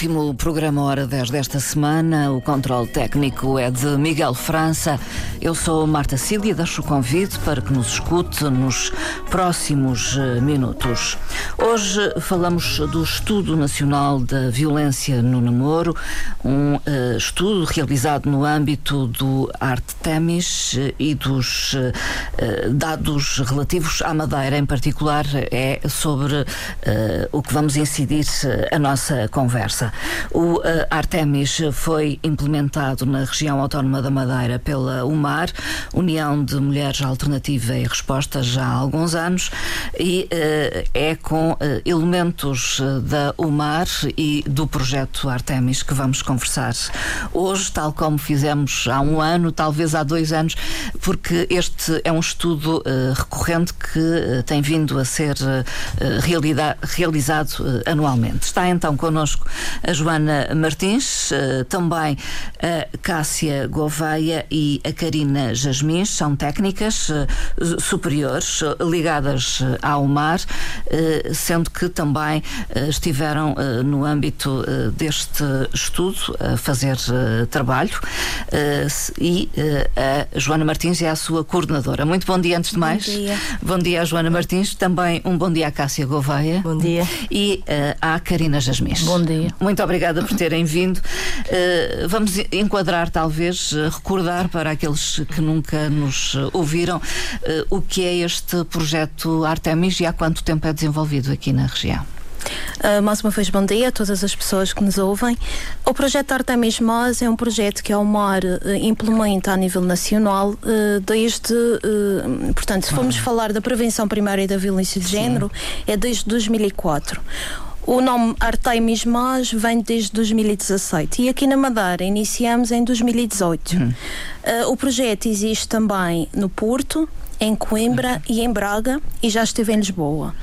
último programa Hora 10 desta semana. O controle técnico é de Miguel França. Eu sou Marta Cília e deixo o convite para que nos escute nos próximos eh, minutos. Hoje falamos do Estudo Nacional da Violência no Namoro, um uh, estudo realizado no âmbito do Arte Temis eh, e dos uh, dados relativos à Madeira em particular. É sobre o que vamos incidir a nossa conversa. O uh, Artemis foi implementado na região autónoma da Madeira pela UMAR, União de Mulheres Alternativa e Resposta, já há alguns anos, e uh, é com uh, elementos da UMAR e do projeto Artemis que vamos conversar hoje, tal como fizemos há um ano, talvez há dois anos, porque este é um estudo recorrente que tem vindo a ser realizado anualmente. Está então connosco a Joana Martins, eh, também a Cássia Gouveia e a Karina Jasmins, são técnicas eh, superiores eh, ligadas ao mar, sendo que também estiveram no âmbito deste estudo a fazer trabalho e a Joana Martins é a sua coordenadora. Muito bom dia antes de mais. Bom dia. Bom dia Joana Martins, também um bom dia à Cássia Gouveia. Bom dia. E à Karina Jasmins. Bom dia. Muito obrigada por terem vindo. Vamos enquadrar, talvez, recordar para aqueles que nunca nos ouviram o que é este projeto Artemis e há quanto tempo é desenvolvido aqui na região. Uh, mais uma vez, bom dia a todas as pessoas que nos ouvem. O projeto Artemis Mós é um projeto que a UMAR uh, implementa a nível nacional uh, desde, portanto, se formos falar da prevenção primária da violência de género, é desde 2004. O nome Artemis Mas vem desde 2017 e aqui na Madeira iniciamos em 2018. Hum. Uh, o projeto existe também no Porto, em Coimbra e em Braga e já esteve em Lisboa.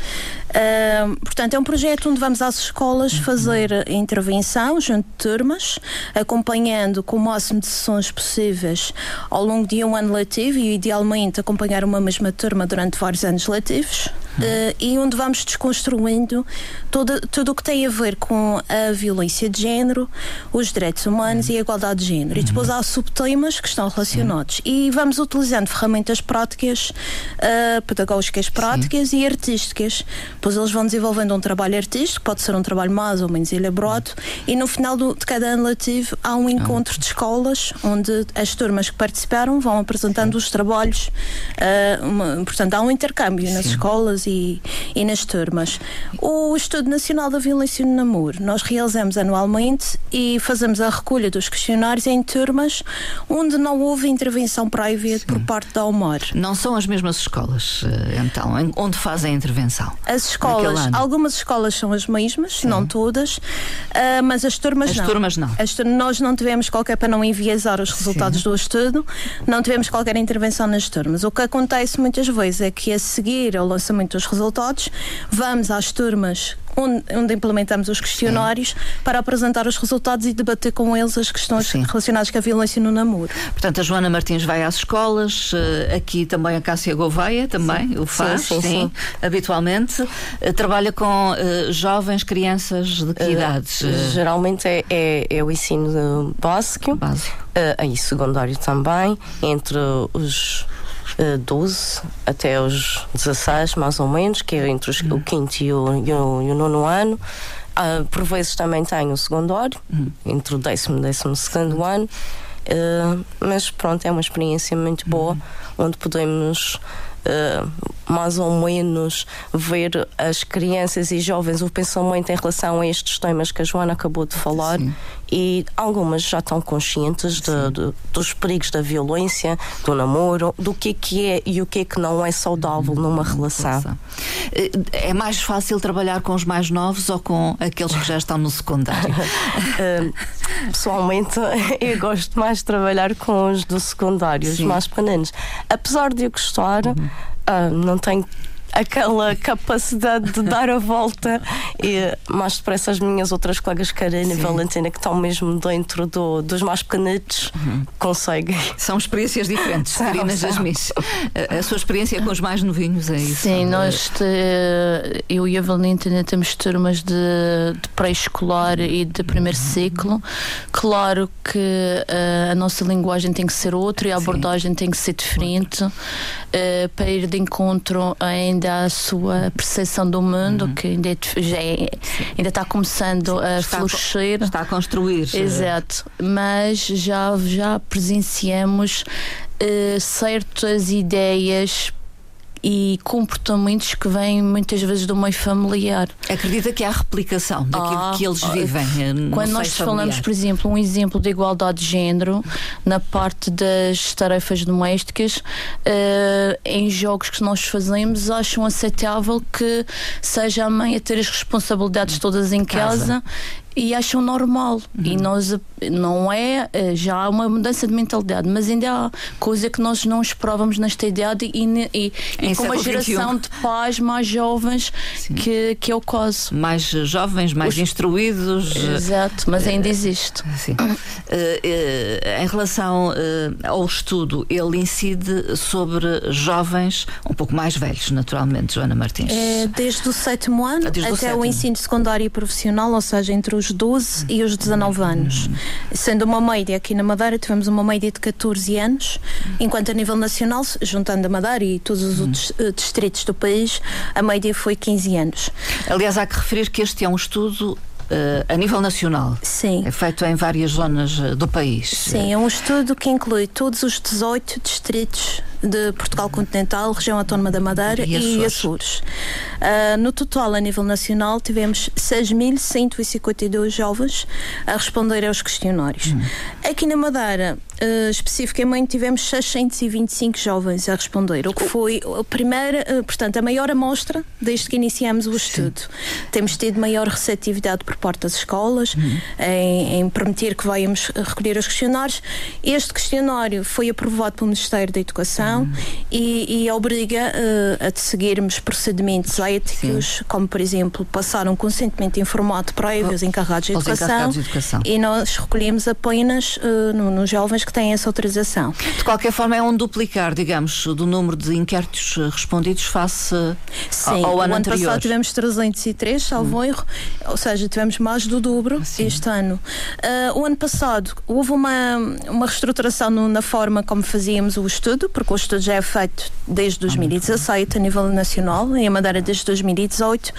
Uh, portanto, é um projeto onde vamos às escolas uhum. fazer intervenção junto de turmas, acompanhando com o máximo de sessões possíveis ao longo de um ano letivo e, idealmente, acompanhar uma mesma turma durante vários anos letivos. Uh, e onde vamos desconstruindo todo, tudo o que tem a ver com a violência de género, os direitos humanos e a igualdade de género. E depois há subtemas que estão relacionados. E vamos utilizando ferramentas práticas, uh, pedagógicas práticas Sim. e artísticas. Depois eles vão desenvolvendo um trabalho artístico, pode ser um trabalho mais ou menos elaborado, e no final do, de cada ano letivo há um encontro de escolas onde as turmas que participaram vão apresentando Sim. os trabalhos. Uh, uma, portanto, há um intercâmbio Sim. nas escolas e, e nas turmas. O Estudo Nacional da Violência no Namoro, nós realizamos anualmente e fazemos a recolha dos questionários em turmas onde não houve intervenção prévia Sim. por parte da UMOR. Não são as mesmas escolas, eh, então, onde fazem a intervenção? As escolas, algumas escolas são as mesmas, Sim. não todas, uh, mas as turmas as não. Turmas não. As turmas nós não tivemos qualquer, para não enviesar os resultados Sim. do estudo, não tivemos qualquer intervenção nas turmas. O que acontece muitas vezes é que a seguir ao lançamento os resultados, vamos às turmas onde, onde implementamos os questionários Sim. para apresentar os resultados e debater com eles as questões Sim. relacionadas com a violência no namoro. Portanto, a Joana Martins vai às escolas, eh, aqui também a Cássia Gouveia também sim. o faz, sim, sim, habitualmente. Eh, trabalha com uh, jovens, crianças de que uh, idades? Geralmente é, é, é, o ensino básico, básico. Uh, aí secundário também, entre os 12 eh, até os 16, mais ou menos, que é entre os, o quinto e o, e o, e o nono ano. Uh, por vezes também tenho o secundário, uhum. entre o décimo e o décimo segundo ano. Uh, mas pronto, é uma experiência muito boa, uhum. onde podemos uh, mais ou menos ver as crianças e jovens o pensamento em relação a estes temas que a Joana acabou de falar Sim. E algumas já estão conscientes de, de, dos perigos da violência, do namoro, do que é que é e o que é que não é saudável uhum. numa relação. É mais fácil trabalhar com os mais novos ou com aqueles que já estão no secundário? uh, pessoalmente, eu gosto mais de trabalhar com os do secundário, os mais pequeninos. Apesar de eu gostar. Uhum Uh, não tenho aquela capacidade de dar a volta e mais depressa as minhas outras colegas Karina e Valentina que estão mesmo dentro do, dos mais pequenitos uhum. conseguem. São experiências diferentes, Karina Jasmis. A, a, sua experiência com os mais novinhos é isso? Sim, nós te, eu e a Valentina temos turmas de, de pré-escolar e de primeiro ciclo. Claro que uh, a nossa linguagem tem que ser outra e a abordagem Sim. tem que ser diferente uh, para ir de encontro ainda ainda a sua percepção do mundo, uhum. que ainda, é, é, ainda está começando a está florescer. A, está a construir. Exato. Mas já, já presenciamos uh, certas ideias e comportamentos que vêm muitas vezes do meio familiar. Acredita que há replicação daquilo ah, que eles vivem? Eh, quando nós falamos, por exemplo, um exemplo de igualdade de género na parte das tarefas domésticas, uh, em jogos que nós fazemos, acham aceitável que seja a mãe a ter as responsabilidades todas em casa, casa e acham normal. Uhum. E nós não é eh, já há uma mudança de mentalidade, mas ainda há coisa que nós não esperávamos nesta idade e, e, e com uma geração 21. de pais mais jovens que, que é o caso. Mais jovens, mais Os... instruídos. Exato, mas ainda existe. Sim. Uh, uh, em relação uh, ao estudo, ele incide sobre jovens um pouco mais velhos, naturalmente, Joana Martins. É desde o sétimo ano desde até o, sétimo. o ensino secundário e profissional, ou seja, entre os os 12 e os 19 anos. Sendo uma média aqui na Madeira, tivemos uma média de 14 anos, enquanto a nível nacional, juntando a Madeira e todos os outros uh, distritos do país, a média foi 15 anos. Aliás, há que referir que este é um estudo Uh, a nível nacional. Sim. É feito em várias zonas uh, do país. Sim, é um estudo que inclui todos os 18 distritos de Portugal continental, região autónoma da Madeira e, e Açores. Uh, no total, a nível nacional, tivemos 6.152 jovens a responder aos questionários. Hum. Aqui na Madeira, uh, especificamente, tivemos 625 jovens a responder, o que foi a primeira, uh, portanto, a maior amostra desde que iniciamos o estudo. Sim. Temos tido maior receptividade por parte das escolas hum. em, em permitir que vayamos recolher os questionários. Este questionário foi aprovado pelo Ministério da Educação e, e, obriga uh, a seguirmos procedimentos éticos, Sim. como por exemplo passar um consentimento informado prévio aos encarregados educação, de educação e nós recolhemos apenas uh, no, nos jovens que têm essa autorização. De qualquer forma, é um duplicar, digamos, do número de inquéritos eh, respondidos face Sim, ao, ao ano, ano anterior. passado tivemos 303, salvo hum. erro, ou seja, tivemos mais do dobro Sim. este ano. Uh, o ano passado houve uma, uma reestruturação no, na forma como fazíamos o estudo, porque o estudo já é feito desde 2017 a nível nacional, em Madeira desde 2018,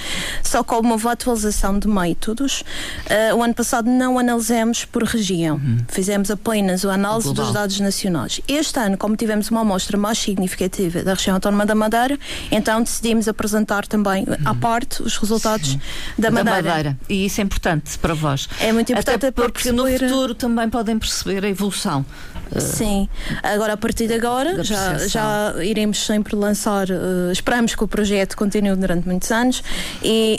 só com uma atualização de métodos. Uh, o ano passado não analisamos por região, uhum. fizemos apenas o análise dos dados nacionais. Este ano, como tivemos uma amostra mais significativa da região autónoma da Madeira, então decidimos apresentar também uhum. à parte os resultados da Madeira. da Madeira. E isso é importante para vós. É muito importante Até porque no futuro também podem perceber a evolução. Sim, agora a partir de agora já já, iremos sempre lançar, uh, esperamos que o projeto continue durante muitos anos e,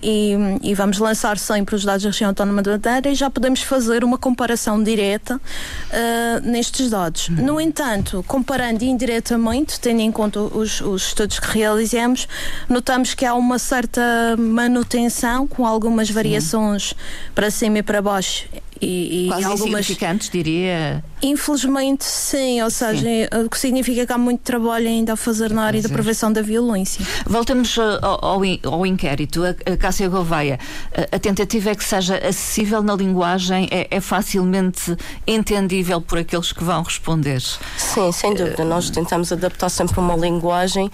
e, e, vamos lançar sempre os dados da região autónoma da Madeira e já podemos fazer uma comparação direta uh, nestes dados. Uhum. No entanto, comparando indiretamente, tendo em conta os, os estudos que realizamos, notamos que há uma certa manutenção com algumas variações para cima e para baixo e, e Quase algumas significantes, diria. Infelizmente, sim, ou seja, sim. o que significa que há muito trabalho ainda a fazer na área da prevenção da violência. Voltamos uh, ao, ao, inquérito, a, a Cássia Gouveia. A, a, tentativa é que seja acessível na linguagem, é, é, facilmente entendível por aqueles que vão responder. Sim, sem dúvida. Uh, Nós tentamos adaptar sempre uma linguagem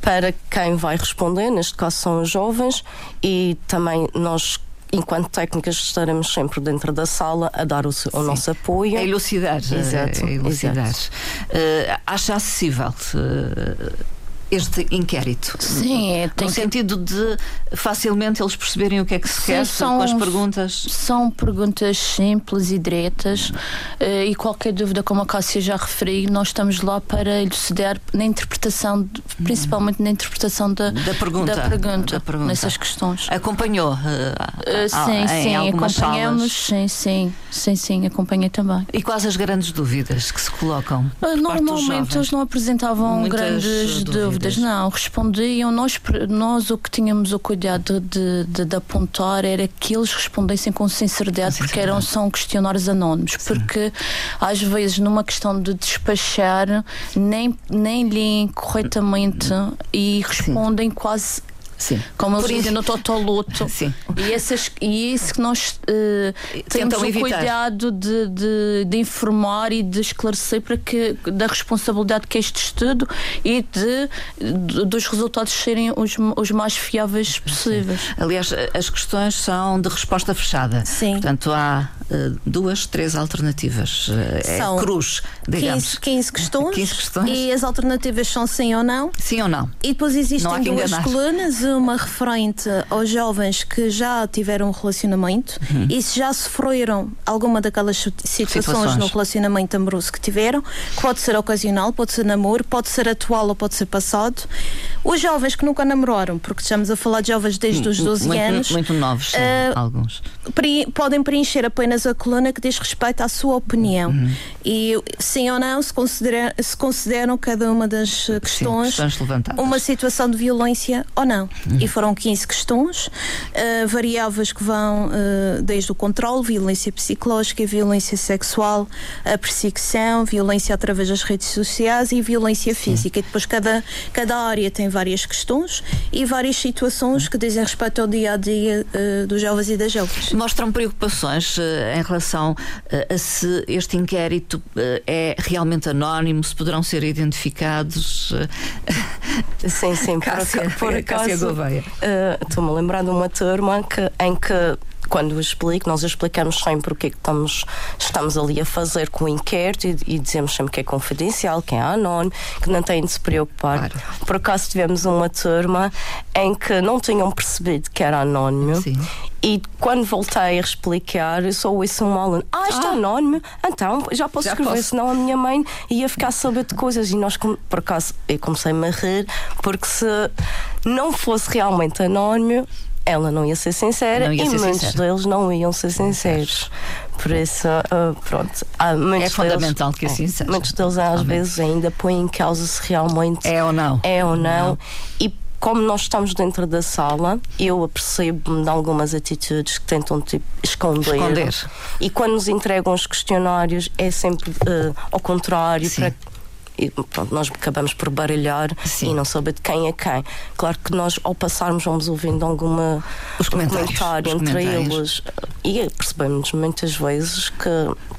para quem vai responder, neste caso são os jovens, e também nós enquanto técnicas estaremos sempre dentro da sala a dar o, o nosso apoio. A elucidar. Exato. A elucidar. Exato. Uh, acha acessível. Uh, este inquérito. Sim, é, tem no que... sentido de facilmente eles perceberem o que é que se Sim, quer são, com as perguntas. São perguntas simples e diretas uh, e qualquer dúvida, como a Cássia já referiu, nós estamos lá para elucidar na interpretação, principalmente na interpretação da, da, pergunta, da, pergunta, da pergunta, nessas questões. Acompanhou? Uh, uh, sim, sim, acompanhamos, sim, sim, sim, sim, acompanhei também. E quais as grandes dúvidas que se colocam? Normalmente eles não apresentavam Muitas grandes dúvidas dúvidas, não. Respondiam. Nós, nós o que tínhamos o cuidado de, de, de apontar era que eles respondessem com sinceridade, com porque eram, são questionários anónimos. Sim. Porque às vezes, numa questão de despachar, nem, nem leem corretamente e respondem Sim. quase Sim. Como eles dizem no Totoluto. Sim. E, essas, e isso que nós uh, temos o cuidado de, de, de, informar e de esclarecer para que da responsabilidade que é este estudo e de, de dos resultados serem os, os mais fiáveis possíveis. Sim. Aliás, as questões são de resposta fechada. Sim. Portanto, há duas, três alternativas. Uh, é cruz, digamos. 15, 15, questões, 15 questões. E as alternativas são sim ou não. Sim ou não. E depois existem duas colunas uma referente aos jovens que já tiveram um relacionamento uhum. e se já sofreram alguma daquelas situações, situações, no relacionamento amoroso que tiveram, que pode ser ocasional, pode ser namoro, pode ser atual ou pode ser passado. Os jovens que nunca namoraram, porque estamos a falar de jovens desde os 12 muito, anos. Muito novos, sim, uh, alguns. Pre podem preencher apenas a coluna que diz respeito à sua opinião. Uhum. E sim ou não, se, considera se consideram cada uma das questões, sim, uma situação de violência ou não. Uhum. E foram 15 questões, uh, variáveis que vão uh, desde o controle, violência psicológica, violência sexual, a perseguição, violência através das redes sociais e violência física. E depois cada, cada área tem várias questões e várias situações que dizem respeito ao dia a dia uh, dos jovens e das jovens. Mostram preocupações em relação a se este inquérito é realmente anónimo, se poderão ser identificados. Sim, sim, Cássia, por, por acaso, Estou-me a lembrar de uma turma que, em que quando explico, nós explicamos sempre o que, é que estamos, estamos ali a fazer com o inquérito e, e, dizemos sempre que é confidencial, que é anónimo, que não têm de se preocupar. Claro. Por acaso tivemos uma turma em que não tinham percebido que era anónimo Sim. E quando voltei a explicar, só ouço um aluno: Ah, isto é ah. anónimo, então já posso já escrever, posso. senão a minha mãe ia ficar a saber de coisas. E nós, por acaso, eu comecei-me a rir, porque se não fosse realmente anónimo, ela não ia ser sincera ia e ser muitos sincera. deles não iam ser sinceros. Por isso, uh, pronto. Há é fundamental deles, que assim seja. Muitos deles às vezes ainda põem em causa se realmente é ou não. É ou não. não. E como nós estamos dentro da sala, eu apercebo-me de algumas atitudes que tentam tipo, esconder. esconder. E quando nos entregam os questionários, é sempre uh, ao contrário, para e pronto, nós acabamos por baralhar Sim. e não saber de quem é quem. Claro que nós, ao passarmos, vamos ouvindo alguma os comentários, comentário os entre comentários. eles e percebemos muitas vezes que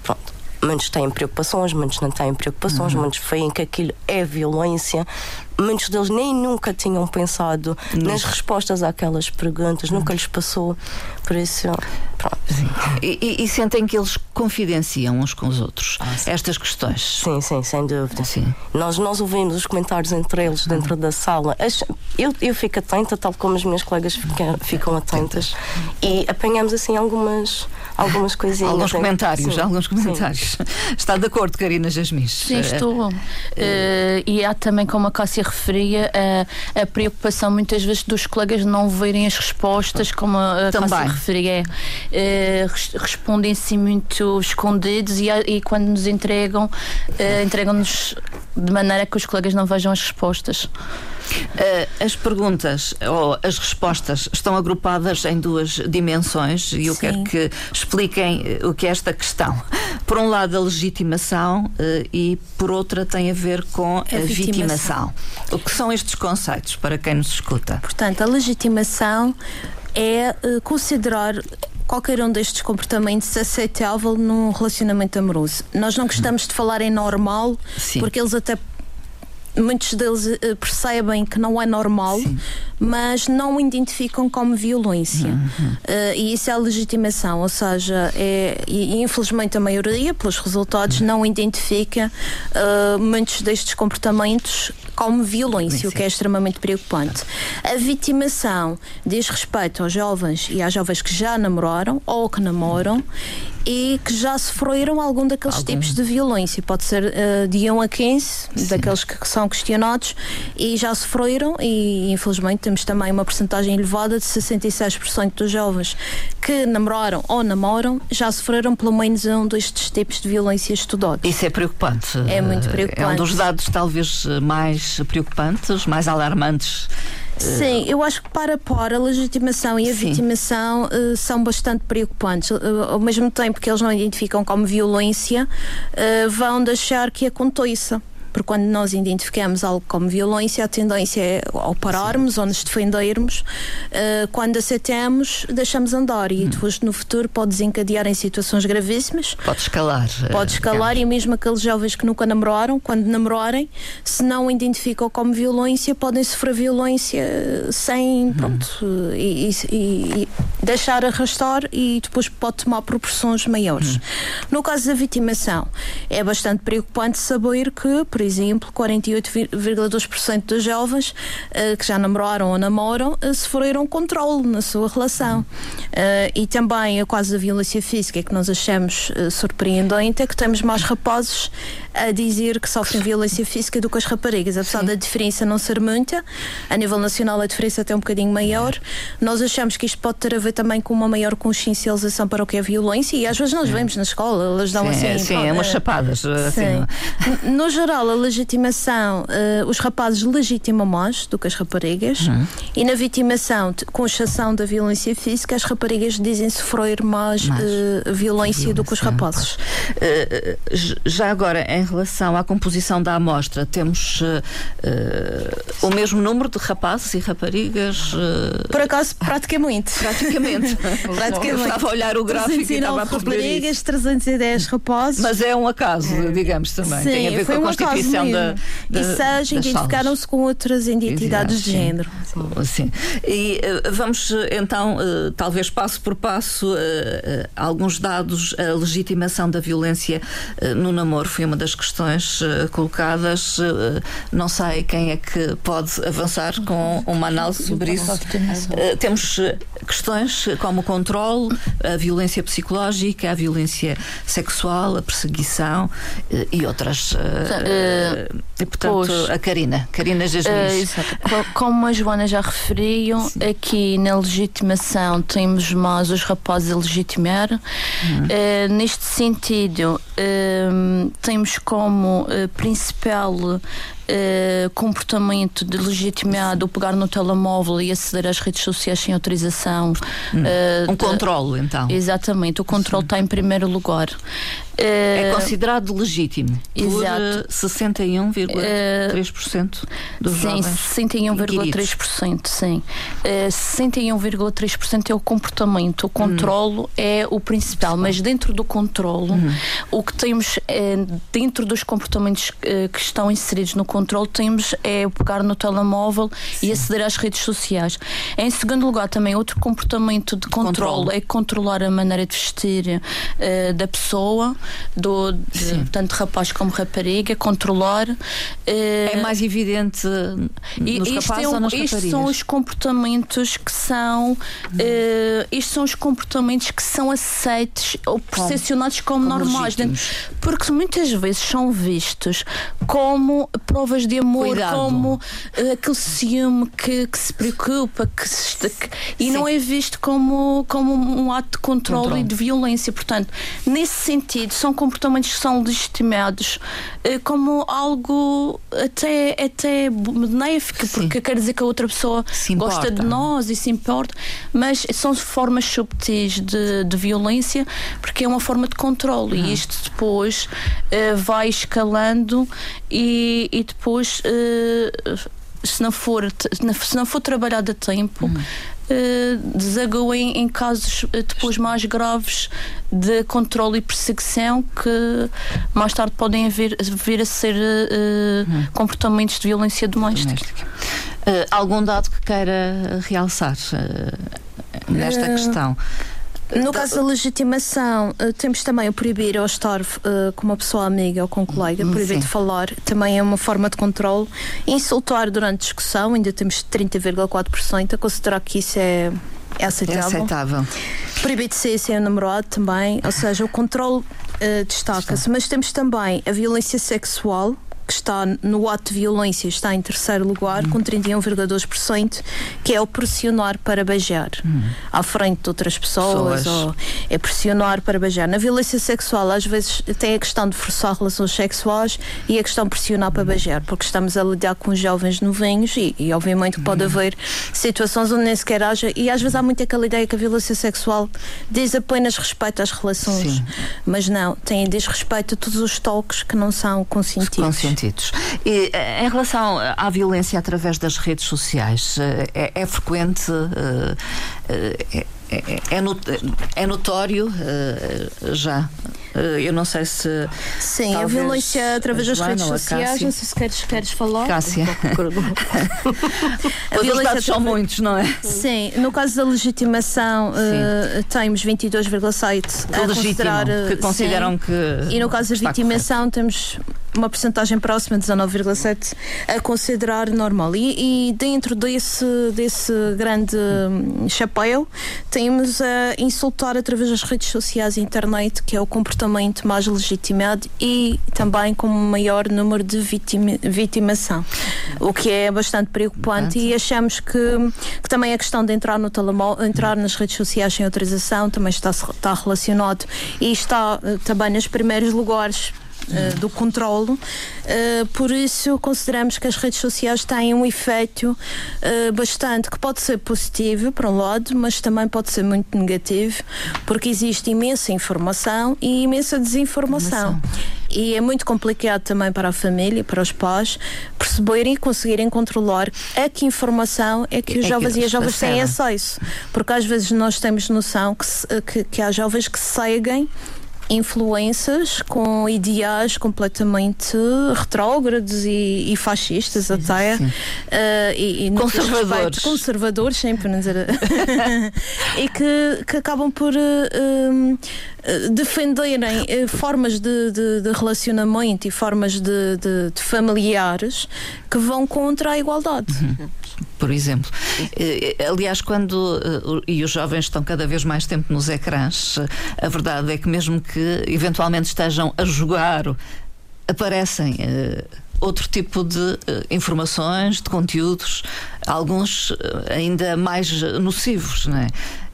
pronto, muitos têm preocupações, muitos não têm preocupações, uhum. muitos veem que aquilo é violência, muitos deles nem nunca tinham pensado nas respostas àquelas perguntas, nunca lhes passou. Por isso, pronto. E, e, e, sentem que eles confidenciam uns com os outros ah, estas questões? Sim, sim, sem dúvida. Sim. Nós, nós ouvimos os comentários entre eles dentro uhum. da sala. Eu, eu fico atenta, tal como as minhas colegas ficam, ficam atentas, e apanhamos assim algumas, algumas coisinhas. Alguns comentários, sim. alguns comentários. Sim. Está de acordo, Karina Jasmis? Sim, estou. Uh, e há também, como a Cássia referia a, a, preocupação muitas vezes dos colegas não verem as respostas, como a Também. referia. É, Respondem-se muito escondidos e, e, quando nos entregam, é, entregam-nos de maneira que os colegas não vejam as respostas. Uh, as perguntas ou as respostas estão agrupadas em duas dimensões e eu Sim. quero que expliquem eh, o que é esta questão. Por um lado, a legitimação uh, e por outra tem a ver com a, a vitimação. vitimação. O que são estes conceitos para quem nos escuta? Portanto, a legitimação é considerar qualquer um destes comportamentos aceitável num relacionamento amoroso. Nós não gostamos de falar em normal, Sim. porque eles até muitos deles uh, percebem que não é normal, Sim. mas não o identificam como violência. Uhum. Uh, e isso é a legitimação, ou seja, é, e, infelizmente a maioria, pelos resultados, uhum. não identifica uh, muitos destes comportamentos como violência, o que é extremamente preocupante. A vitimação diz respeito aos jovens e às jovens que já namoraram ou que namoram e que já sofreram algum daqueles algum. tipos de violência. Pode ser uh, de 1 a 15, Sim. daqueles que são questionados e já sofreram, e infelizmente temos também uma porcentagem elevada de 66% dos jovens que namoraram ou namoram já sofreram pelo menos um destes tipos de violência estudados. Isso é preocupante. É muito preocupante. É um dos dados talvez mais preocupantes, mais alarmantes Sim, eu acho que para pôr a legitimação e a Sim. vitimação uh, são bastante preocupantes. Uh, ao mesmo tempo que eles não identificam como violência, uh, vão deixar que aconteça porque quando nós identificamos algo como violência, a tendência é ao pararmos Sim. ou nos defendermos. Uh, quando aceitamos, deixamos andar e hum. depois no futuro pode desencadear em situações gravíssimas. Pode escalar. Pode eh, escalar e mesmo aqueles jovens que nunca namoraram, quando namorarem, se não identificam como violência, podem sofrer violência sem, hum. pronto, e, e, e, deixar arrastar e depois pode tomar proporções maiores. Hum. No caso da vitimação, é bastante preocupante saber que, por exemplo, 48,2% dos jovens uh, que já namoraram ou namoram uh, sofreram controle na sua relação. Uh, e também a quase violência física que nós achamos surpreendente é que temos mais rapazes a dizer que sofrem violência física do que as raparigas, apesar Sim. da diferença não ser muita. A nível nacional a diferença é até um bocadinho maior. Nós achamos que isto pode ter a ver também com uma maior consciencialização para o que é violência e às vezes nós vemos na escola, elas dão sim, assim. Sim, é umas chapadas. Sim. Assim. No geral, a legitimação, uh, os rapazes legitimam mais do que as raparigas uhum. e na vitimação, com exceção da violência física, as raparigas dizem sofrer mais, mais. Uh, violência, do que os rapazes. Uh, já agora, em relação à composição da amostra, temos uh, uh, o mesmo número de rapazes e raparigas? Uh... Por acaso, praticamente. Praticamente. praticamente. estava a olhar o gráfico e estava a raparigas, 310 rapazes. Mas é um acaso, digamos também. Sim, Tem a ver com a um constituição da, da. E seja, identificaram-se com outras identidades de género. Sim. E vamos então, talvez passo por passo, alguns dados. A legitimação da violência no namoro foi uma das questões uh, colocadas. Uh, não sei quem é que pode avançar com uma análise sobre isso. Uh, temos questões como o controle, a violência psicológica, a violência sexual, a perseguição e outras. E, portanto, pois, a Karina, Karina Jasmine. Como a Joana já referiu, Sim. aqui na legitimação temos mais os rapazes a legitimar. Uhum. neste sentido, temos como uh, principal uh, comportamento de legitimado pegar no telemóvel e aceder às redes sociais sem autorização. Hum. Uh, um controle, então. Exatamente, o controle está em primeiro lugar. É considerado legítimo Exato. por 61,3% dos sim, jovens. Sim, 61,3%, sim. 61,3% é o comportamento, o controlo hum. é o principal, mas dentro do controlo, hum. o que temos é, dentro dos comportamentos que estão inseridos no controle, temos é pegar no telemóvel sim. e aceder às redes sociais. Em segundo lugar, também outro comportamento de controle, é controlar a maneira de vestir uh, da pessoa do, de, tanto rapaz como rapariga, controlar. Uh, é mais evidente nos rapazes é um, ou nas Estes raparigas? são os comportamentos que são, uh, estes são os comportamentos que são aceitos ou percepcionados como, como normais, legítimos. porque muitas vezes são vistos como provas de amor, Cuidado. como uh, aquele ciúme que, que se preocupa, que, se, que e Sim. não é visto como, como um ato de controle, controle. e de violência. Portanto, nesse sentido, são comportamentos que são legitimados eh, como algo até, até benéfico, Sim. porque quer dizer que a outra pessoa gosta de nós e se importa, mas são formas subtis de, de violência, porque é uma forma de controle uhum. e isto depois uh, vai escalando e, e depois. Uh, se não for se não for trabalhado a tempo uhum uh, em, em casos uh, depois mais graves de controle e perseguição que mais tarde podem vir, vir a ser uh, hum. comportamentos de violência doméstica. algum dado que queira realçar nesta questão? No caso da legitimação, uh, temos também o proibir ou estar uh, com uma pessoa amiga ou com um colega, hum, proibir Sim. de falar, também é uma forma de controle. Insultar durante discussão, ainda temos 30,4% a considerar que isso é, é aceitável. É aceitável. Proibido de ser sem o namorado também, ou seja, o controle uh, destaca-se. Mas temos também a violência sexual, que está no ato de violência está em terceiro lugar, hum. com 31,2%, que é o pressionar para beijar hum. à frente de outras pessoas, pessoas, ou é pressionar para beijar. Na violência sexual, às vezes tem a questão de forçar relações sexuais e a questão de pressionar para beijar, porque estamos a lidar com jovens novinhos e, e obviamente pode hum. haver situações onde nem sequer haja, e às vezes há muito aquela ideia que a violência sexual diz apenas respeito às relações, Sim. mas não, tem diz respeito a todos os toques que não são consentidos sentidos. E, eh, em relação à violência através das redes sociais, eh, é, é frequente. Eh, é, é, é, é notório já. Eu não sei se. Sim, a violência através das redes sociais. Não sei se queres, queres falar. Cássia. a violência são muitos, não é? Sim, no caso da legitimação, uh, temos 22,7 a considerar. Que consideram sim, que. E no caso da vitimação, temos uma porcentagem próxima, 19,7%, a considerar normal. E, e, dentro desse, desse grande hum, chapéu, temos a insultar através das redes sociais e internet, que é o comportamento mais legitimado e também com maior número de vitima, vitimação, o que é bastante preocupante. E achamos que, que também a questão de entrar no telemóvel, entrar nas redes sociais sem autorização também está, está relacionado e está eh, também nos primeiros lugares uh, do controlo. Uh, por isso, consideramos que as redes sociais têm um efeito uh, bastante que pode ser positivo, para um lado, mas também pode ser muito negativo, porque existe imensa informação e imensa desinformação. E é muito complicado também para a família, para os pais, perceberem e conseguirem controlar a que informação é que os é jovens que e as jovens têm acesso. Porque às vezes nós temos noção que, que, que há jovens que seguem influências com ideais completamente retrógrados e, e fascistas sim, até. sim. Uh, e, e conservadores. respeito, conservadores sempre não dizer e que, que acabam por uh, defenderem uh, formas de, de, de, relacionamento e formas de, de, familiares que vão contra a igualdade uhum por exemplo. Eh, aliás, quando eh, e os jovens estão cada vez mais tempo nos ecrãs, a verdade é que mesmo que eventualmente estejam a jogar, aparecem eh, outro tipo de informações, de conteúdos, alguns ainda mais nocivos, não é?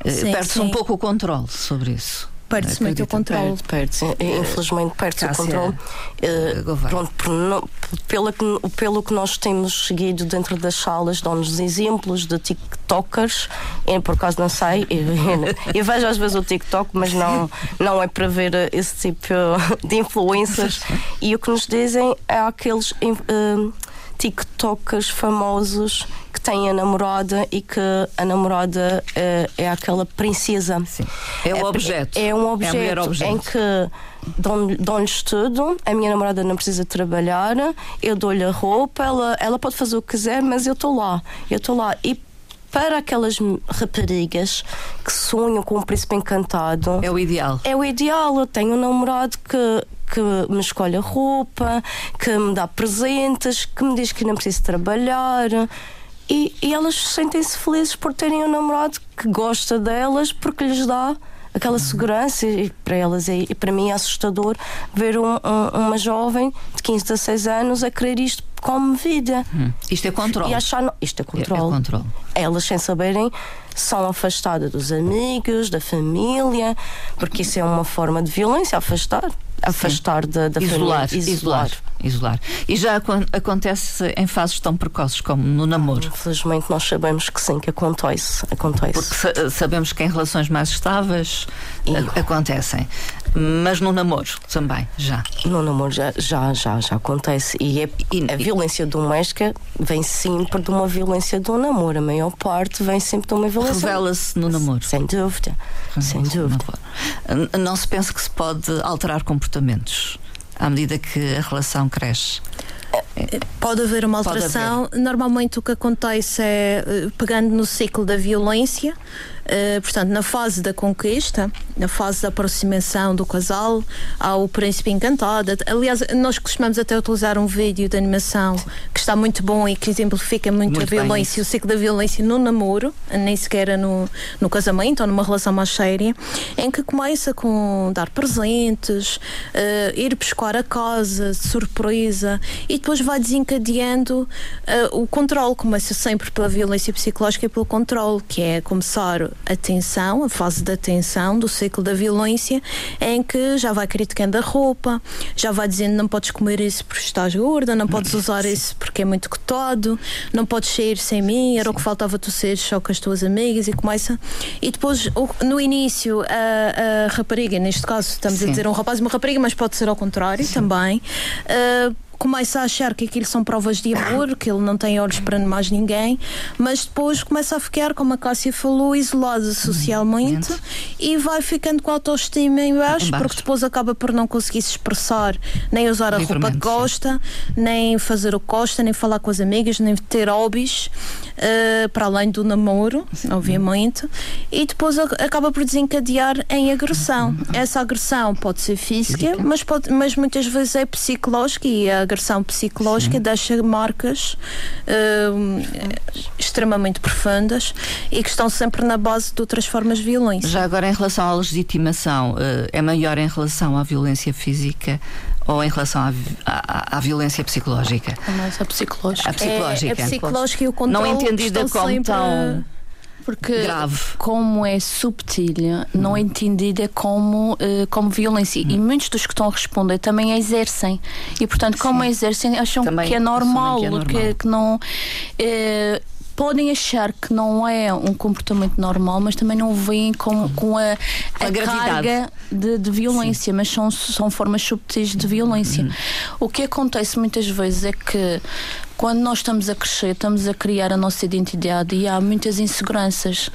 Perde-se um pouco o controle sobre isso perde-se muito o controle. Perde, perde eh, infelizmente perde-se o controle. Uh, pronto, por, não, pelo, que, pelo que nós temos seguido dentro das salas, dão-nos exemplos de TikTokers. Eu, por acaso, não sei. Eu, eu, vejo às vezes o TikTok, mas não, não é para ver esse tipo de influências. E o que nos dizem é aqueles. Uh, TikTokers famosos que têm a namorada e que a namorada é, é aquela princesa. Sim. É o é, objeto. É um objeto, é objeto. em que dão-lhes tudo, a minha namorada não precisa trabalhar, eu dou-lhe a roupa, ela, ela pode fazer o que quiser, mas eu estou lá. Eu estou lá. E para aquelas raparigas que sonham com um príncipe encantado. É o ideal. É o ideal. Eu tenho um namorado que que me escolhe a roupa, que me dá presentes, que me diz que não preciso trabalhar. E, e elas sentem-se felizes por terem um namorado que gosta delas porque lhes dá aquela segurança e para elas é, e para mim é assustador ver um, um, uma jovem de 15, 16 anos a querer isto como vida. Hum. Isto é controle. E achar, isto é controle. É, é controle. Elas, sem saberem, são afastadas dos amigos, da família, porque isso é uma forma de violência, afastar afastar da, da isolar, família. Isolar, isolar. E já acontece em fases tão precoces como no namoro? Infelizmente nós sabemos que sim, que acontece. acontece. Porque sabemos que em relações mais estáveis e... acontecem. Mas no namoro também, já. No namoro já, já, já, já acontece. E, é, e a violência doméstica vem sempre de uma violência do namoro. A maior parte vem sempre de uma violência. Revela-se no namoro. Sem dúvida. Sem dúvida. Não se pensa que se pode alterar comportamentos à medida que a relação cresce. Pode haver uma alteração. Haver. Normalmente o que acontece é, eh, pegando no ciclo da violência, Uh, portanto, na fase da conquista, na fase da aproximação do casal ao príncipe encantado. Aliás, nós costumamos até utilizar um vídeo de animação que está muito bom e que exemplifica muito, muito a violência, o ciclo da violência no namoro, nem sequer no, no casamento ou numa relação mais séria, em que começa com dar presentes, uh, ir buscar a casa, surpresa, e depois vai desencadeando uh, o controle. Começa sempre pela violência psicológica e pelo controle, que é começar a tensão, a fase da tensão, do ciclo da violência, em que já vai criticando a roupa, já vai dizendo não podes comer isso porque estás gorda, não podes usar isso porque é muito cotado, não podes sair sem mim, era Sim. o que faltava tu seres só com as tuas amigas e começa. E depois, no início, a, a rapariga, neste caso estamos Sim. a dizer um rapaz e uma rapariga, mas pode ser ao contrário Sim. também. Uh, começa a achar que aquilo são provas de amor, que ele não tem olhos para mais ninguém, mas depois começa a ficar, como a Cássia falou, isolado socialmente e vai ficando com a autoestima em baixo, em baixo, porque depois acaba por não conseguir se expressar, nem usar a roupa que gosta, nem fazer o que gosta, nem falar com as amigas, nem ter hobbies, uh, para além do namoro, obviamente, e depois acaba por desencadear em agressão. Essa agressão pode ser física, mas, pode, mas muitas vezes é psicológica e a agressão psicológica Sim. deixa marcas uh, extremamente profundas e que estão sempre na base de outras formas de violência. Já agora, em relação à legitimação, uh, é maior em relação à violência física ou em relação à, à, à violência psicológica? É a psicológica. A psicológica. É, a psicológica e o controle Não entendida como sempre... tão porque grave. como é subtil, não é entendida como, uh, como violência. E muitos dos que estão a responder também a exercem. E, portanto, como exercem, acham também, que é normal, que, é normal. que, que não. Uh, podem achar que não é um comportamento normal, mas também não veem com, com a, a, a carga de, de violência, Sim. mas são, são formas subtis de violência. Uhum. O que acontece muitas vezes é que quando nós estamos a crescer, estamos a criar a nossa identidade e há muitas inseguranças.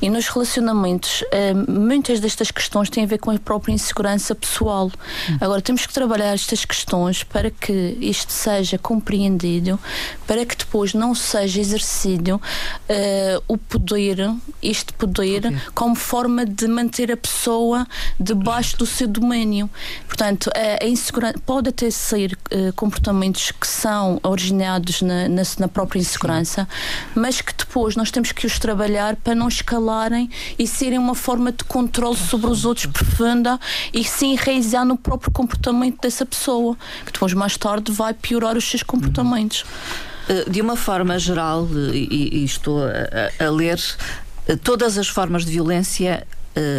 E nos relacionamentos, eh, muitas destas questões têm a ver com a própria insegurança pessoal. Agora, temos que trabalhar estas questões para que isto seja compreendido, para que depois não seja exercido uh, o poder, este poder, okay. como forma de manter a pessoa debaixo do seu domínio. Portanto, a, a insegurança pode até ser uh, comportamentos que são originados na, na, na própria insegurança, Sim. mas que depois nós temos que os trabalhar para não escalarem e serem uma forma de controle sobre os outros profunda e se enraizar no próprio comportamento dessa pessoa, que depois mais tarde vai piorar os seus comportamentos. Eh, de uma forma geral, e, e estou a, a ler, eh, todas as formas de violência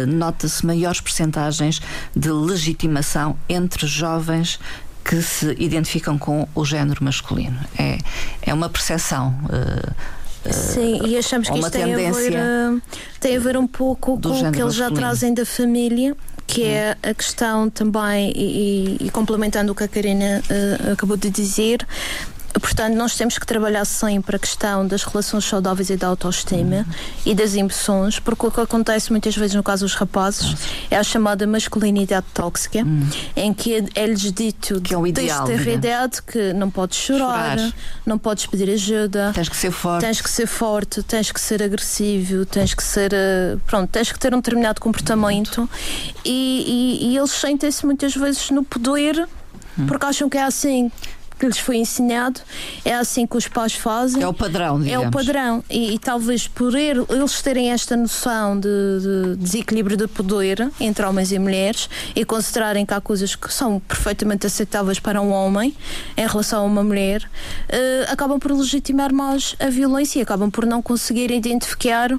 nota-se maiores percentagens de legitimação entre jovens que se identificam com o género masculino. É, é uma percepção. Uh, Sim, e achamos que isto tem a, ver, uh, tem a ver um pouco com o que eles já trazem da família, que é a questão também, e, e, e complementando o que a Karina uh, acabou de dizer, Portanto, nós temos que trabalhar sempre a questão das relações saudáveis e da autoestima uhum. e das emoções, porque o que acontece muitas vezes no caso dos rapazes é a chamada masculinidade tóxica, uhum. em que é-lhes dito que é o ideal, desde a idade que não podes chorar, chorar, não podes pedir ajuda, tens que ser forte, tens que ser forte, tens que ser agressivo, tens que ser eh, pronto, tens que ter um determinado comportamento e, e, e, eles sentem-se muitas vezes no poder uhum. porque acham que é assim que lhes foi ensinado, é assim que os pais fazem. É o padrão, digamos. É o padrão. E, e talvez por eles terem esta noção de, de, desequilíbrio de poder entre homens e mulheres e considerarem que há coisas que são perfeitamente aceitáveis para um homem em relação a uma mulher, uh, acabam por legitimar mais a violência e acabam por não conseguir identificar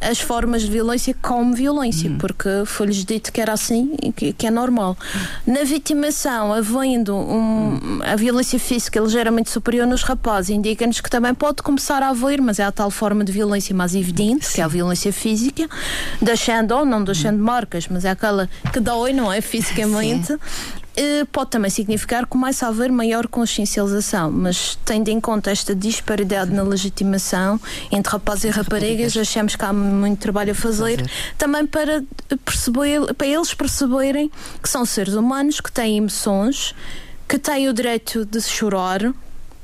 as formas de violência como violência, hum. porque foi-lhes dito que era assim e que, que é normal. Na vitimação, havendo um, a violência física ligeiramente superior nos rapazes, indica-nos que também pode começar a haver, mas é a tal forma de violência mais evidente, Sim. que é a violência física, deixando ou não deixando hum. marcas, mas é aquela que dói, não é? Fisicamente. Sim. Eh, pode também significar que começa a haver maior consciencialização, mas tendo em conta esta disparidade na legitimação entre rapazes e raparigas, achamos que há muito trabalho a fazer, também para, perceber, para eles perceberem que são seres humanos, que têm emoções, que têm o direito de chorar,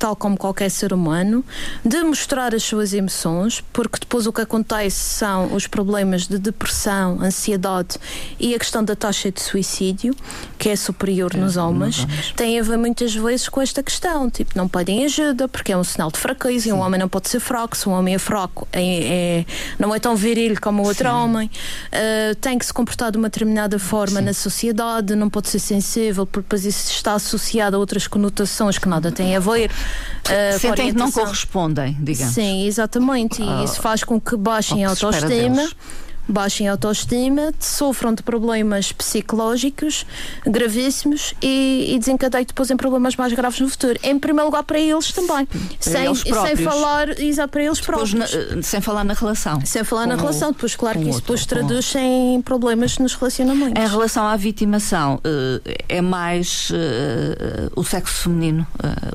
tal como qualquer ser humano, de mostrar as suas emoções, porque depois o que acontece são os problemas de depressão, ansiedade e a questão da taxa de suicídio, que é superior é, nos homens, tem a ver muitas vezes com esta questão, tipo, não pedem ajuda porque é um sinal de fraqueza Sim. e um homem não pode ser fraco, se um homem é fraco é, é não é tão viril como o outro Sim. homem, uh, tem que se comportar de uma determinada forma Sim. na sociedade, não pode ser sensível, porque depois isso está associado a outras conotações que nada têm a ver. Uh, Sentem que não correspondem, digamos. Sim, exatamente. E uh, isso faz com que baixem a autoestima baixem autoestima, sofram de problemas psicológicos gravíssimos e, e desencadeiem depois em problemas mais graves no futuro. Em primeiro lugar, para eles também. Para sem, eles sem falar exato, para eles próprios. Na, eh, sem falar na relação. Sem falar na relação. Depois, claro que isso depois traduz em problemas nos relacionamentos. Em relação à vitimação, eh, é mais uh, o sexo feminino,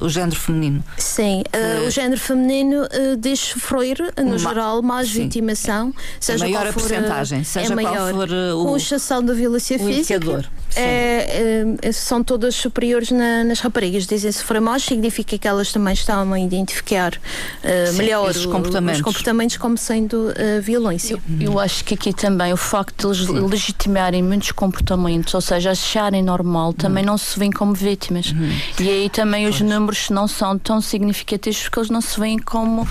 o género feminino. Sim, o género feminino diz sofrer, no geral, mais sim. vitimação, seja maior qual for porcentagem, seja é maior. qual for uh, o, com exceção da violência física. Indicador. É, é, são todas superiores na, nas raparigas. Dizem sofrer mais significa que elas também estão a identificar uh, Sim, melhor os comportamentos. os comportamentos como sendo uh, violência. Eu, eu, acho que aqui também o facto de eles legitimarem muitos comportamentos, ou seja, acharem normal, também uhum. não se veem como vítimas. Uhum. E aí também os números não são tão significativos porque eles não se veem como uh,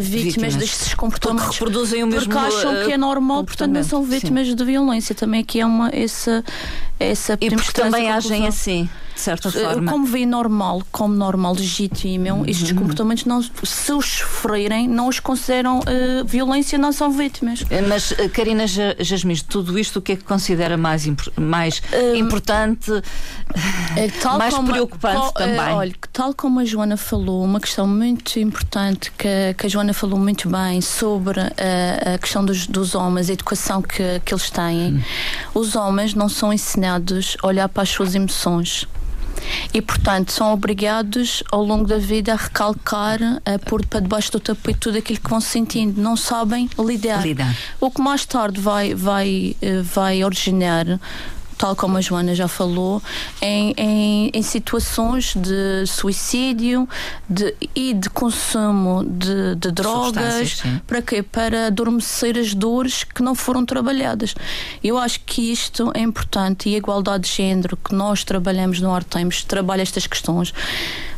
vítimas, vítimas destes comportamentos. Porque reproduzem o mesmo Porque acham que é normal, portanto não são vítimas Sim. de violência. Também aqui é uma essa essa E porque também agem assim de certa eh, forma. Como vê normal, como normal, legítimo, uhum. estes comportamentos, não, se os sofrerem, não os consideram uh, violência, não são vítimas. Eh, mas, Karina Jasmin, tudo isto, o que é que considera mais, mais importante, mais como, preocupante também? olha, tal como a Joana falou, uma questão muito importante que, que a Joana falou muito bem sobre a, questão dos, dos homens, a educação que, que eles têm. Hum. Os homens não são ensinados a olhar para as suas emoções e, portanto, são obrigados ao longo da vida a recalcar, a pôr para debaixo do tapete tudo aquilo que vão sentindo. Não sabem lidar. lidar. O que mais tarde vai, vai, eh, vai originar tal como a Joana já falou, em, em, em situações de suicídio de, e de consumo de, de drogas. Para quê? Para adormecer as dores que não foram trabalhadas. Eu acho que isto é importante e a igualdade de género que nós trabalhamos no Artemis trabalha estas questões.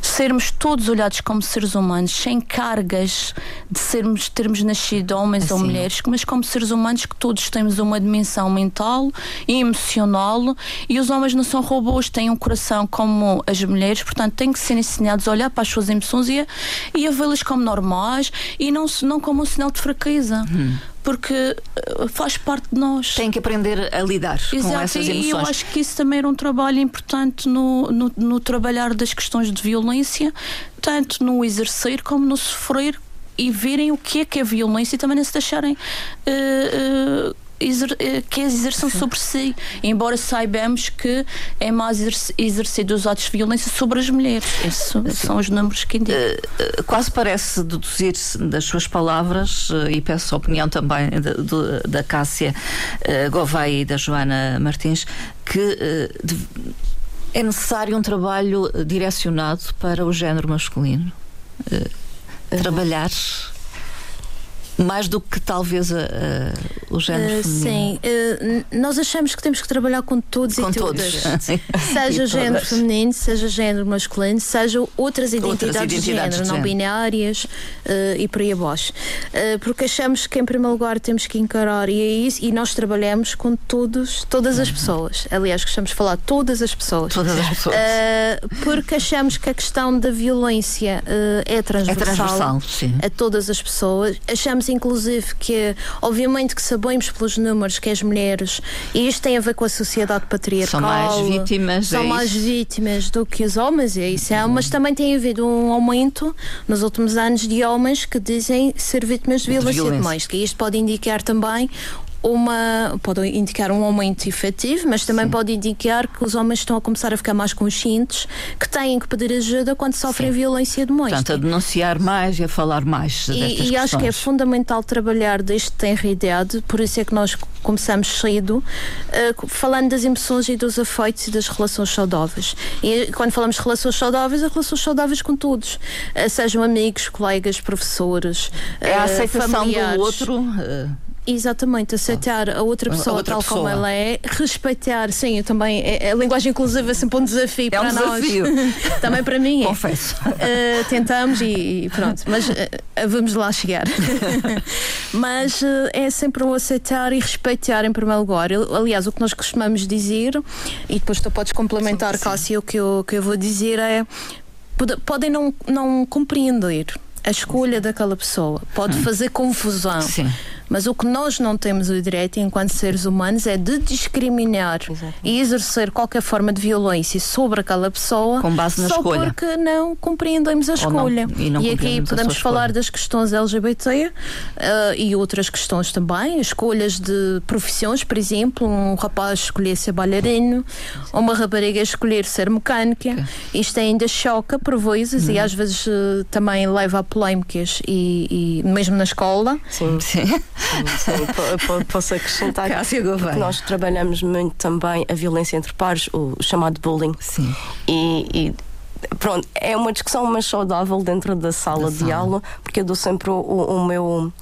Sermos todos olhados como seres humanos, sem cargas de sermos, termos nascido homens assim. ou mulheres, mas como seres humanos que todos temos uma dimensão mental e emocional e os homens não são robôs, têm um coração como as mulheres, portanto têm que ser ensinados a olhar para as suas emoções e a, e a vê-las como normais e não, não como um sinal de fraqueza. Hum porque eh, faz parte de nós. Tem que aprender a lidar Exato, com essas emoções. E eu acho que isso também era um trabalho importante no, no, no, trabalhar das questões de violência, tanto no exercer como no sofrer e verem o que é que é violência e também não se deixarem uh, uh, exer eh, que exerçam Sim. sobre si, embora saibamos que é mais exercido os atos de violência sobre as mulheres. Esses são os números que indicam. Uh, quase parece deduzir das suas palavras, uh, e peço a opinião também de, de, da Cássia uh, Gouveia e da Joana Martins, que de, é necessário um trabalho direcionado para o género masculino. Trabalhar mais do que talvez a, a, o género uh, feminino. Sim, uh, nós achamos que temos que trabalhar com todos com e todas. seja género feminino, seja género masculino, seja outras identidades, outras identidades de género, de não binárias uh, e por aí abaixo. porque achamos que, em primeiro lugar, temos que encarar, e é isso, e nós trabalhamos com todos, todas as pessoas. Aliás, gostamos de falar todas as pessoas. Todas as pessoas. porque achamos que a questão da violência é transversal, é transversal a todas as pessoas. Achamos inclusive, que, obviamente, que sabemos pelos números que as mulheres, e isto tem a ver com a sociedade patriarcal, são mais vítimas, são é mais vítimas do que os homens, é isso. É, mas também tem havido um aumento nos últimos anos de homens que dizem ser vítimas de violência, de violência. doméstica. E isto pode indicar também uma pode indicar um aumento efetivo, mas também Sim. pode indicar que os homens estão a começar a ficar mais conscientes que têm que pedir ajuda quando sofrem Sim. violência doméstica. Portanto, a denunciar mais e a falar mais e, e acho que é fundamental trabalhar desde tenra idade, por isso é que nós começamos cedo, uh, falando das emoções e dos afeitos e das relações saudáveis. E quando falamos de relações saudáveis, é relações saudáveis com todos, uh, sejam amigos, colegas, professores, é a aceitação familiares. do outro. Uh Exatamente, aceitar a outra pessoa a outra tal pessoa. como ela é, respeitar, sim, eu também, é, a linguagem inclusiva é sempre um desafio é para um nós. Desafio. também para mim é. Confesso. Uh, tentamos e, e, pronto, mas uh, vamos lá chegar. mas uh, é sempre o aceitar e respeitar em primeiro lugar. Eu, aliás, o que nós costumamos dizer, e depois tu podes complementar, Cássia, o que eu, que eu vou dizer é podem não, não compreender a escolha daquela pessoa, pode hum. fazer confusão. Sim mas o que nós não temos o direito, enquanto seres humanos, é de discriminar Exatamente. e exercer qualquer forma de violência sobre aquela pessoa Com base na só escolha. porque não compreendemos a escolha. Não, e, não e aqui podemos falar das questões LGBT uh, e outras questões também, escolhas de profissões, por exemplo, um rapaz escolher ser bailarino, ou uma rapariga escolher ser mecânica. Okay. Isto ainda choca por vezes e uhum. às vezes uh, também leva a polémicas e, e mesmo na escola. Sim, sim. Sim, posso acrescentar que nós trabalhamos muito também a violência entre pares, o chamado bullying. Sim. E, e pronto, é uma discussão mais saudável dentro da sala da de sala. aula, porque eu dou sempre o, o meu.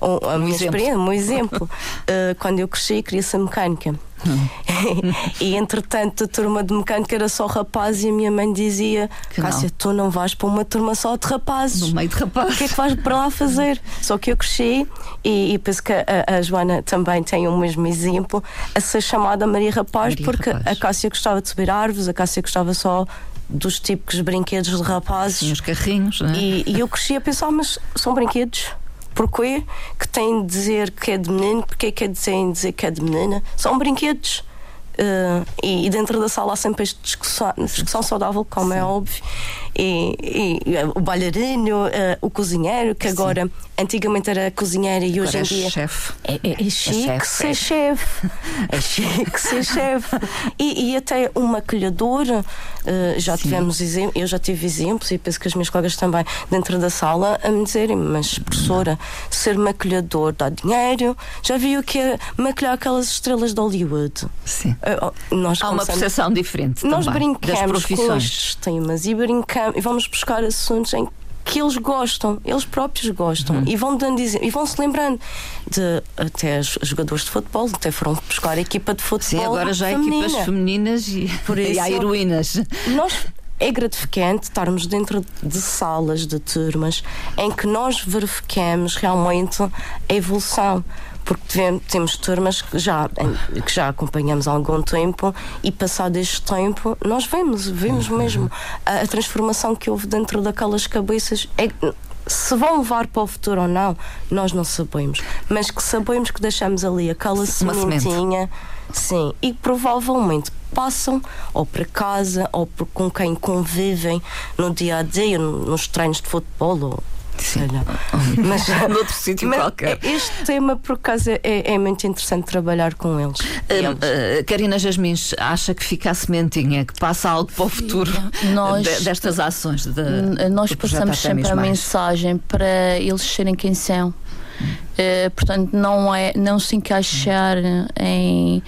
O, a um exemplo. experiência, um exemplo. uh, quando eu cresci, queria ser mecânica. e entretanto a turma de mecânica era só rapaz e a minha mãe dizia que Cássia, não. tu não vais para uma turma só de rapazes. No meio de rapazes. O que é que vais para lá fazer? Só que eu cresci e, e penso que a, a, Joana também tem o mesmo exemplo a ser chamada Maria Rapaz, Maria porque Rapaz. a Cássia gostava de subir árvores, a Cássia gostava só dos típicos brinquedos de rapazes. Sim, os carrinhos, né? e, e eu cresci a pensar, mas são brinquedos Porquê que tem de dizer que é de menino? Porquê que é de dizer que é de menina? São brinquedos. Uh, e, e, dentro da sala há sempre esta discussão, discussão saudável, como é Sim. é óbvio. E, e, o bailarino, uh, o cozinheiro, que Sim. agora antigamente era cozinheira e agora hoje em é dia chef. É, é, é chique é ser chefe. É chique ser chefe. E, e, até um maquilhador, uh, já Sim. tivemos exemplos, eu já tive exemplos e penso que as minhas colegas também dentro da sala a me dizerem, mas professora, Não. ser maquilhador dá dinheiro, já viu que é maquilhar aquelas estrelas de Hollywood? Sim. Uh, nós Há uma percepção diferente. Nós também, brincamos com estes temas e brincamos e vamos buscar assuntos em que eles gostam, eles próprios gostam uhum. e vão dando e vão se lembrando de até os jogadores de futebol, até foram buscar a equipa de futebol. Sim, agora já há equipas femininas e, Por isso, e há heroínas. Nós é gratificante estarmos dentro de salas de turmas em que nós verificamos realmente a evolução porque temos turmas que já, que já acompanhamos há algum tempo e passado este tempo nós vemos, vemos uhum. mesmo a, a transformação que houve dentro daquelas cabeças. É, se vão levar para o futuro ou não, nós não sabemos. Mas que sabemos que deixamos ali aquela sementinha, sim, e provavelmente passam ou para casa ou por, com quem convivem no dia a dia, nos treinos de futebol ou Sim. Mas noutro sítio qualquer. Este tema, por acaso, é, é muito interessante trabalhar com eles. Uh, uh, Karina Jasmins acha que fica a sementinha, que passa algo para o futuro nós, de, destas ações? De, nós passamos sempre a mensagem para eles serem quem são. Uh, portanto, não, é, não se encaixar em,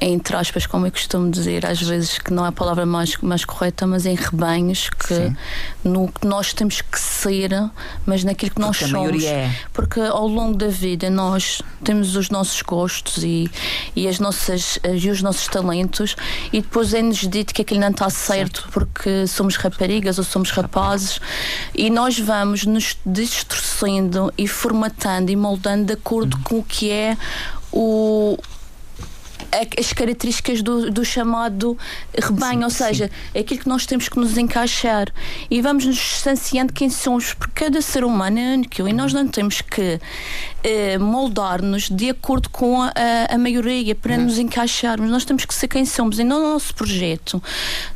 entre aspas, como eu costumo dizer, às vezes que não é a palavra mais, mais correta, mas em rebanhos, que Sim. no que nós temos que ser, mas naquilo que nós Porque somos. É. Porque ao longo da vida nós temos os nossos gostos e, e, as nossas, e os nossos talentos, e depois é-nos dito que aquilo não está certo, certo, porque somos raparigas ou somos rapazes, e nós vamos nos distorcendo e formatando e moldando de acordo uhum. com o que é o as características do, do chamado rebanho, sim, ou seja, é aquilo que nós temos que nos encaixar e vamos nos distanciando quem somos, porque cada ser humano é único e nós não temos que eh, moldar-nos de acordo com a, a maioria para uhum. nos encaixarmos. Nós temos que ser quem somos e no nosso projeto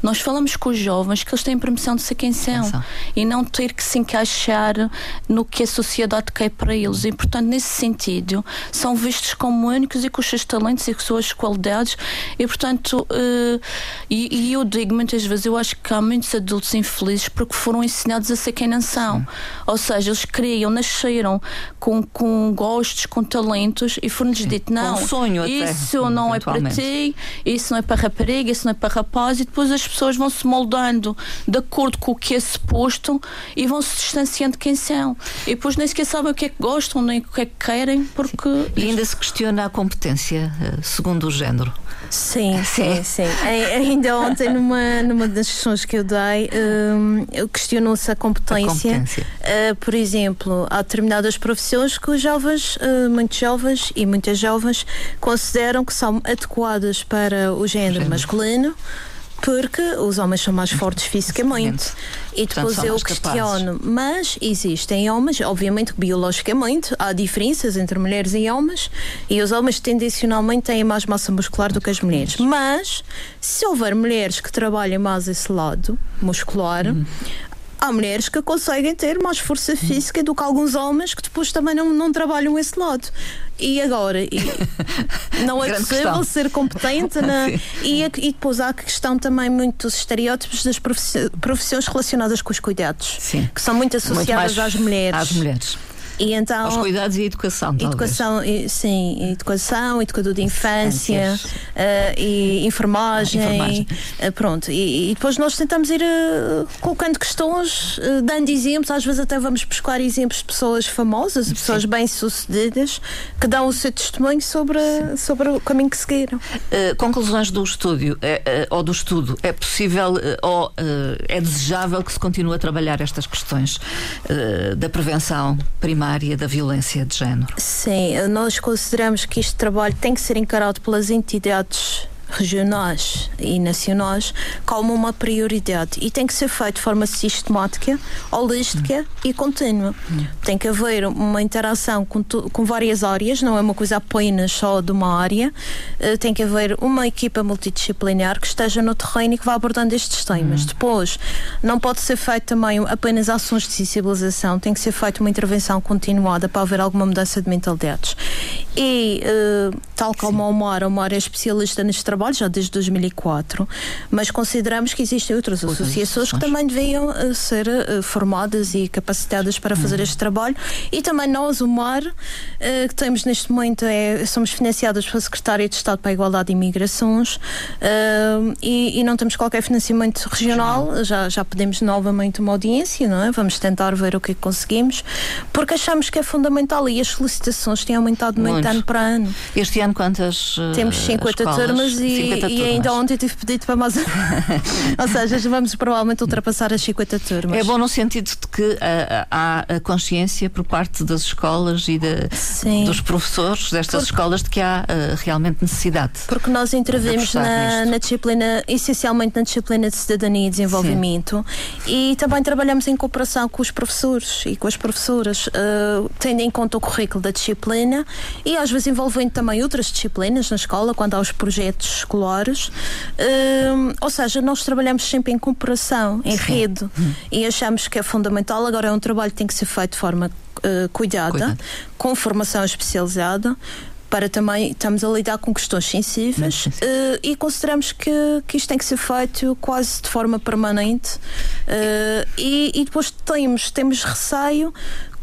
nós falamos com os jovens que eles têm permissão de ser quem são e não ter que se encaixar no que a sociedade quer para eles. E, portanto, nesse sentido, são vistos como únicos e com os seus talentos e com as suas qualidades. E, portanto, uh, e, e, eu digo muitas vezes, eu acho que há muitos adultos infelizes porque foram ensinados a ser quem não são. Sim. Ou seja, eles criam, nasceram com, com gostos, com talentos e foram-lhes dito: não, um sonho isso até, não é para ti, isso não é para rapariga, isso não é para rapaz, e depois as pessoas vão se moldando de acordo com o que é suposto e vão se distanciando de quem são. E depois nem sequer sabem o que é que gostam, nem o que é que querem, porque. E ainda se questiona a competência eh, segundo o género. Sim, sim, sim. ainda ontem, numa, numa das sessões que eu dei, um, questionou-se a competência. A competência. Uh, por exemplo, há determinadas profissões que os jovens, uh, muitos jovens e muitas jovens, consideram que são adequadas para o género, o género. masculino porque os homens são mais fortes fisicamente. E depois Portanto, eu questiono, capazes. mas existem homens, obviamente biologicamente há diferenças entre mulheres e homens, e os homens tendencionalmente têm mais massa muscular do que as mulheres. Mas se houver mulheres que trabalhem mais esse lado muscular, hum há mulheres que conseguem ter mais força física do que alguns homens que depois também não, não trabalham esse lado. E agora? E não é possível questão. ser competente na, e, e depois há a questão também muito dos estereótipos das profissões relacionadas com os cuidados, Sim. que são muito associadas muito às mulheres. Às mulheres. E então, Aos cuidados e educação, educação sim, educação, educador de infância uh, e enfermagem. Ah, enfermagem. Uh, pronto, e, e, depois nós tentamos ir uh, colocando questões, dando exemplos, às vezes até vamos buscar exemplos de pessoas famosas, de pessoas bem-sucedidas, que dão o seu testemunho sobre, sobre o caminho que seguiram. conclusões do estúdio ou do estudo, é possível ou é desejável que se continue a trabalhar estas questões da prevenção primária? Área da violência de género? Sim, nós consideramos que este trabalho tem que ser encarado pelas entidades regionais e nacionais como uma prioridade e tem que ser feito de forma sistemática, holística e contínua. Tem que haver uma interação com, com várias áreas, não é uma coisa apenas só de uma área. Uh, tem que haver uma equipa multidisciplinar que esteja no terreno e que vá abordando estes temas. Hum. Depois, não pode ser feito também apenas ações de sensibilização, tem que ser feita uma intervenção continuada para haver alguma mudança de mentalidades. E, uh, tal como Sim. o Omar, o Omar é especialista neste trabalho trabalho já desde 2004, mas consideramos que existem outras Outras associações que também deviam uh, ser uh, formadas e capacitadas para fazer uhum. este trabalho e também nós, o MAR, uh, que temos neste momento, é, somos financiadas pela Secretaria de Estado para a Igualdade e Migrações e, e, não temos qualquer financiamento regional, já, já pedimos novamente uma audiência, não é? Vamos tentar ver o que, é que conseguimos, porque achamos que é fundamental e as solicitações têm aumentado muito, muito. ano para ano. Este ano quantas? Temos 50 turmas e e, ainda ontem tive pedido para mais. Ou seja, vamos provavelmente ultrapassar as 50 turmas. É bom no sentido de que uh, há a consciência por parte das escolas e de, dos professores destas Porque... escolas de que há uh, realmente necessidade. Porque nós intervimos na, na, disciplina, essencialmente na disciplina de cidadania e desenvolvimento, Sim. e também trabalhamos em cooperação com os professores e com as professoras, uh, tendo em conta o currículo da disciplina e às vezes envolvendo também outras disciplinas na escola, quando há os projetos escolares. Uh, ou seja, nós trabalhamos sempre em cooperação, em Sim. rede, hum. e achamos que é fundamental. Agora é um trabalho que tem que ser feito de forma uh, cuidada, Cuidado. com formação especializada para também estamos a lidar com questões sensíveis uh, e consideramos que, que isto tem que ser feito quase de forma permanente uh, e, e, depois temos, temos receio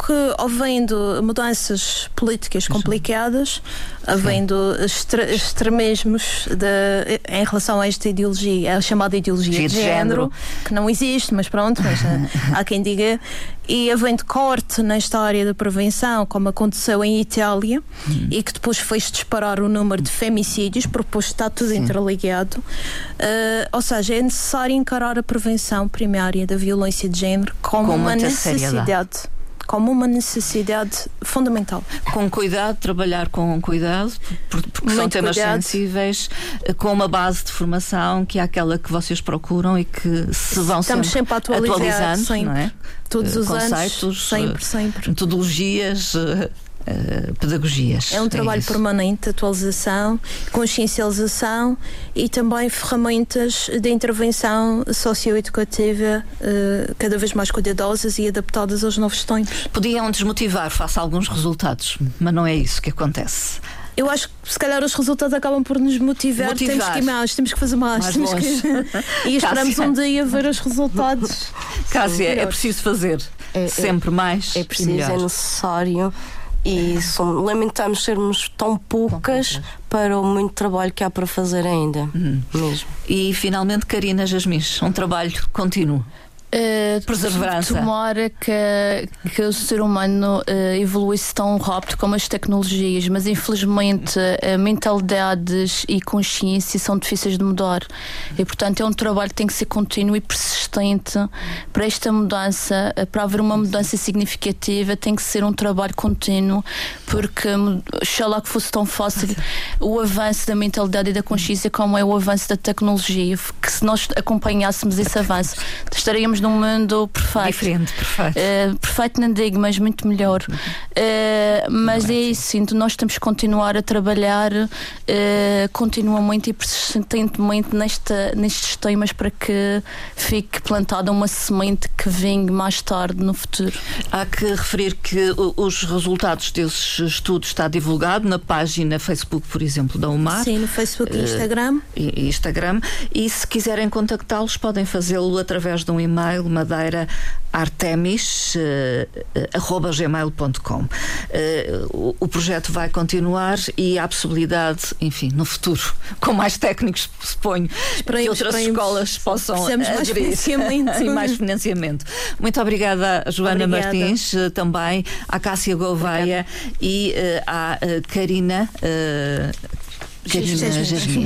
que, havendo mudanças políticas complicadas, havendo extre extremismos de, em relação a esta ideologia, a chamada ideologia de, de género, género, que não existe, mas pronto, mas, eh, há quem diga, e havendo corte nesta área da prevenção, como aconteceu em Itália, hum. e que depois fez disparar o número de femicídios, porque está tudo Sim. interligado. Uh, ou seja, é necessário encarar a prevenção primária da violência de género como, uma necessidade como uma necessidade fundamental. Com cuidado, trabalhar com cuidado, porque Muito são temas cuidado. sensíveis, eh, com uma base de formação que é aquela que vocês procuram e que se vão Estamos sempre, sempre atualizando, sempre. não é? Todos os Conceitos, anos, sempre, sempre. Metodologias, Uh, pedagogias. É um é trabalho é permanente de atualização, consciencialização e também ferramentas de intervenção socioeducativa uh, cada vez mais cuidadosas e adaptadas aos novos tempos. Podiam desmotivar face a alguns resultados, mas não é isso que acontece. Eu acho que se calhar os resultados acabam por nos motivar. motivar. Temos que ir mais, temos que fazer mais. mais temos que... e esperamos Cássia. um dia ver os resultados. Cássia, é preciso fazer é, é sempre mais. É preciso, é necessário e lamentamos sermos tão poucas para o muito trabalho que há para fazer ainda. Uhum. Mesmo. E finalmente, Karina Jasmis, um trabalho contínuo. Uh, Perseverança. Tomara que, que o ser humano uh, evoluísse tão rápido como as tecnologias, mas infelizmente uh, mentalidades e consciência são difíceis de mudar. E portanto é um trabalho que tem que ser contínuo e persistente para esta mudança, para haver uma mudança significativa, tem que ser um trabalho contínuo, porque lá que fosse tão fácil o avanço da mentalidade e da consciência como é o avanço da tecnologia, que se nós acompanhássemos esse avanço, estaríamos num mundo perfeito. Diferente, perfeito. Uh, perfeito não digo, mas muito melhor. Uh, mas é isso, então nós temos que continuar a trabalhar uh, continuamente e persistentemente nesta, nestes temas para que fique plantada uma semente que vingue mais tarde no futuro. Há que referir que os resultados desses estudos está divulgado na página Facebook, por exemplo, da UMAR. Sim, no Facebook e Instagram. Instagram. E se quiserem contactá-los, podem fazê-lo através de um e-mail e-mail madeira artemis@gmail.com. Uh, uh, o projeto vai continuar e há possibilidade, enfim, no futuro, com mais técnicos, suponho, esperemos, que outras esperemos. escolas possam mais financiamento. e mais financiamento. Muito obrigada, Joana obrigada. Martins, uh, também à Cássia Gouveia obrigada. e uh, à uh, Karina. Karina Jasmin.